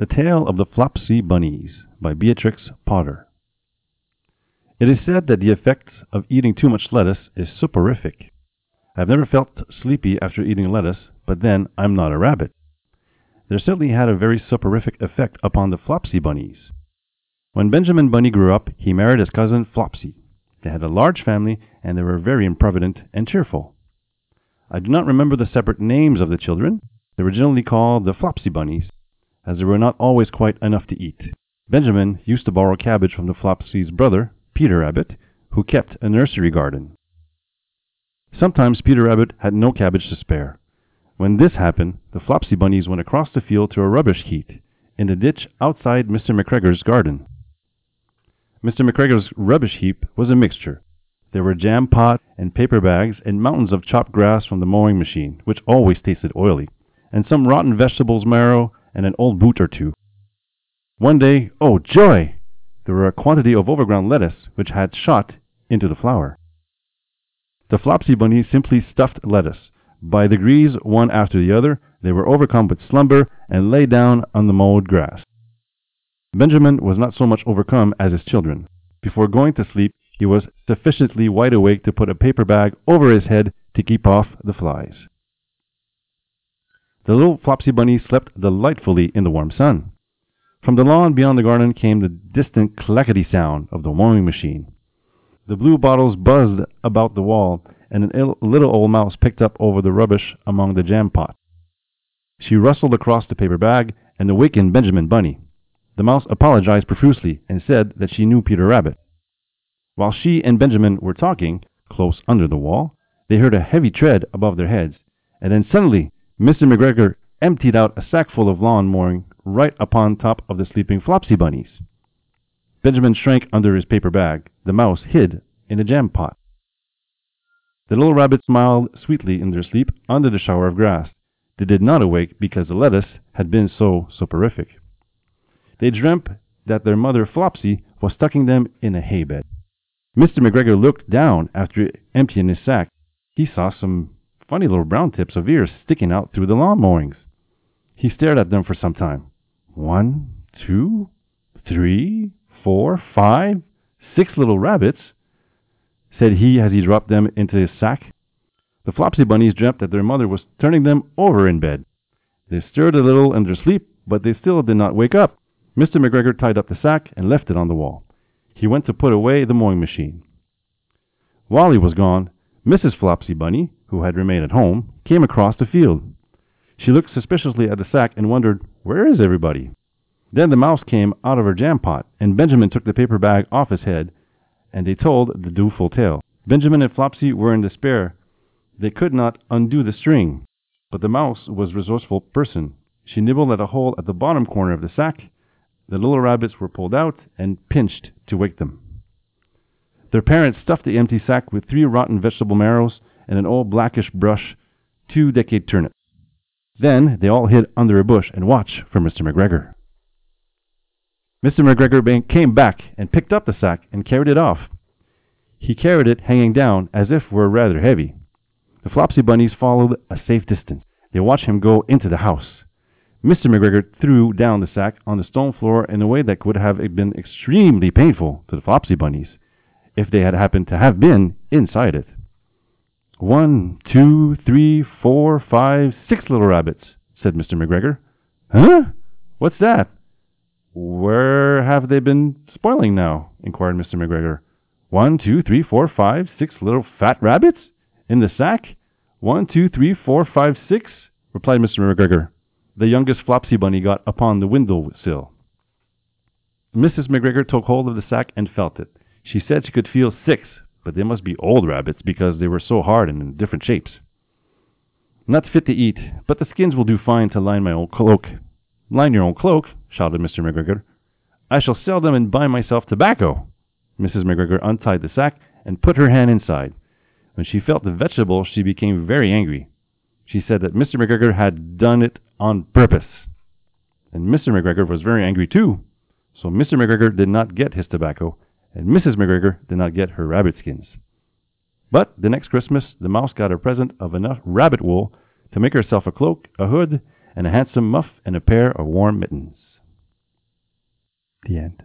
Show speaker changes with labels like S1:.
S1: The Tale of the Flopsy Bunnies by Beatrix Potter. It is said that the effect of eating too much lettuce is soporific. I've never felt sleepy after eating lettuce, but then I'm not a rabbit. There certainly had a very soporific effect upon the Flopsy Bunnies. When Benjamin Bunny grew up, he married his cousin Flopsy. They had a large family, and they were very improvident and cheerful. I do not remember the separate names of the children. They were generally called the Flopsy Bunnies, as there were not always quite enough to eat. Benjamin used to borrow cabbage from the Flopsy's brother, Peter Rabbit, who kept a nursery garden. Sometimes Peter Rabbit had no cabbage to spare. When this happened, the Flopsy Bunnies went across the field to a rubbish heap in the ditch outside Mr. McGregor's garden. Mr. McGregor's rubbish heap was a mixture. There were jam pot and paper bags and mountains of chopped grass from the mowing machine, which always tasted oily, and some rotten vegetables marrow and an old boot or two. One day, oh joy! There were a quantity of overgrown lettuce which had shot into the flower. The Flopsy Bunnies simply stuffed lettuce. By degrees, one after the other, they were overcome with slumber and lay down on the mowed grass. Benjamin was not so much overcome as his children. Before going to sleep, he was sufficiently wide awake to put a paper bag over his head to keep off the flies. The little Flopsy Bunny slept delightfully in the warm sun. From the lawn beyond the garden came the distant clackety sound of the mowing machine. The blue bottles buzzed about the wall, and a little old mouse picked up over the rubbish among the jam pot. She rustled across the paper bag and awakened Benjamin Bunny. The mouse apologized profusely and said that she knew Peter Rabbit. While she and Benjamin were talking, close under the wall, they heard a heavy tread above their heads, and then suddenly Mr. McGregor emptied out a sackful of lawn mowing right upon top of the sleeping Flopsy bunnies. Benjamin shrank under his paper bag. The mouse hid in a jam pot. The little rabbits smiled sweetly in their sleep under the shower of grass. They did not awake because the lettuce had been so soporific. They dreamt that their mother Flopsy was tucking them in a hay bed. Mr. McGregor looked down after emptying his sack. He saw some funny little brown tips of ears sticking out through the lawn mowings. He stared at them for some time. One, two, three, four, five, six little rabbits, said he as he dropped them into his sack. The Flopsy Bunnies dreamt that their mother was turning them over in bed. They stirred a little in their sleep, but they still did not wake up. Mr. McGregor tied up the sack and left it on the wall. He went to put away the mowing machine. While he was gone, Mrs. Flopsy Bunny who had remained at home, came across the field. She looked suspiciously at the sack and wondered, Where is everybody? Then the mouse came out of her jam pot, and Benjamin took the paper bag off his head, and they told the doleful tale. Benjamin and Flopsy were in despair. They could not undo the string. But the mouse was a resourceful person. She nibbled at a hole at the bottom corner of the sack. The little rabbits were pulled out and pinched to wake them. Their parents stuffed the empty sack with three rotten vegetable marrows and an old blackish brush, two decade turnips. Then they all hid under a bush and watched for Mr. McGregor. Mr. McGregor came back and picked up the sack and carried it off. He carried it hanging down as if were rather heavy. The Flopsy Bunnies followed a safe distance. They watched him go into the house. Mr. McGregor threw down the sack on the stone floor in a way that would have been extremely painful to the Flopsy Bunnies if they had happened to have been inside it. One, two, three, four, five, six little rabbits, said Mr. McGregor. Huh? What's that? Where have they been spoiling now? inquired Mr. McGregor. One, two, three, four, five, six little fat rabbits? In the sack? One, two, three, four, five, six, replied Mr. McGregor. The youngest Flopsy Bunny got upon the window sill. Mrs. McGregor took hold of the sack and felt it. She said she could feel six, but they must be old rabbits because they were so hard and in different shapes. Not fit to eat, but the skins will do fine to line my old cloak. Line your own cloak, shouted Mr. McGregor. I shall sell them and buy myself tobacco. Mrs. McGregor untied the sack and put her hand inside. When she felt the vegetable, she became very angry. She said that Mr. McGregor had done it on purpose. And Mr. McGregor was very angry too. So Mr. McGregor did not get his tobacco, and Mrs. McGregor did not get her rabbit skins. But the next Christmas, the mouse got a present of enough rabbit wool to make herself a cloak, a hood, and a handsome muff and a pair of warm mittens. The end.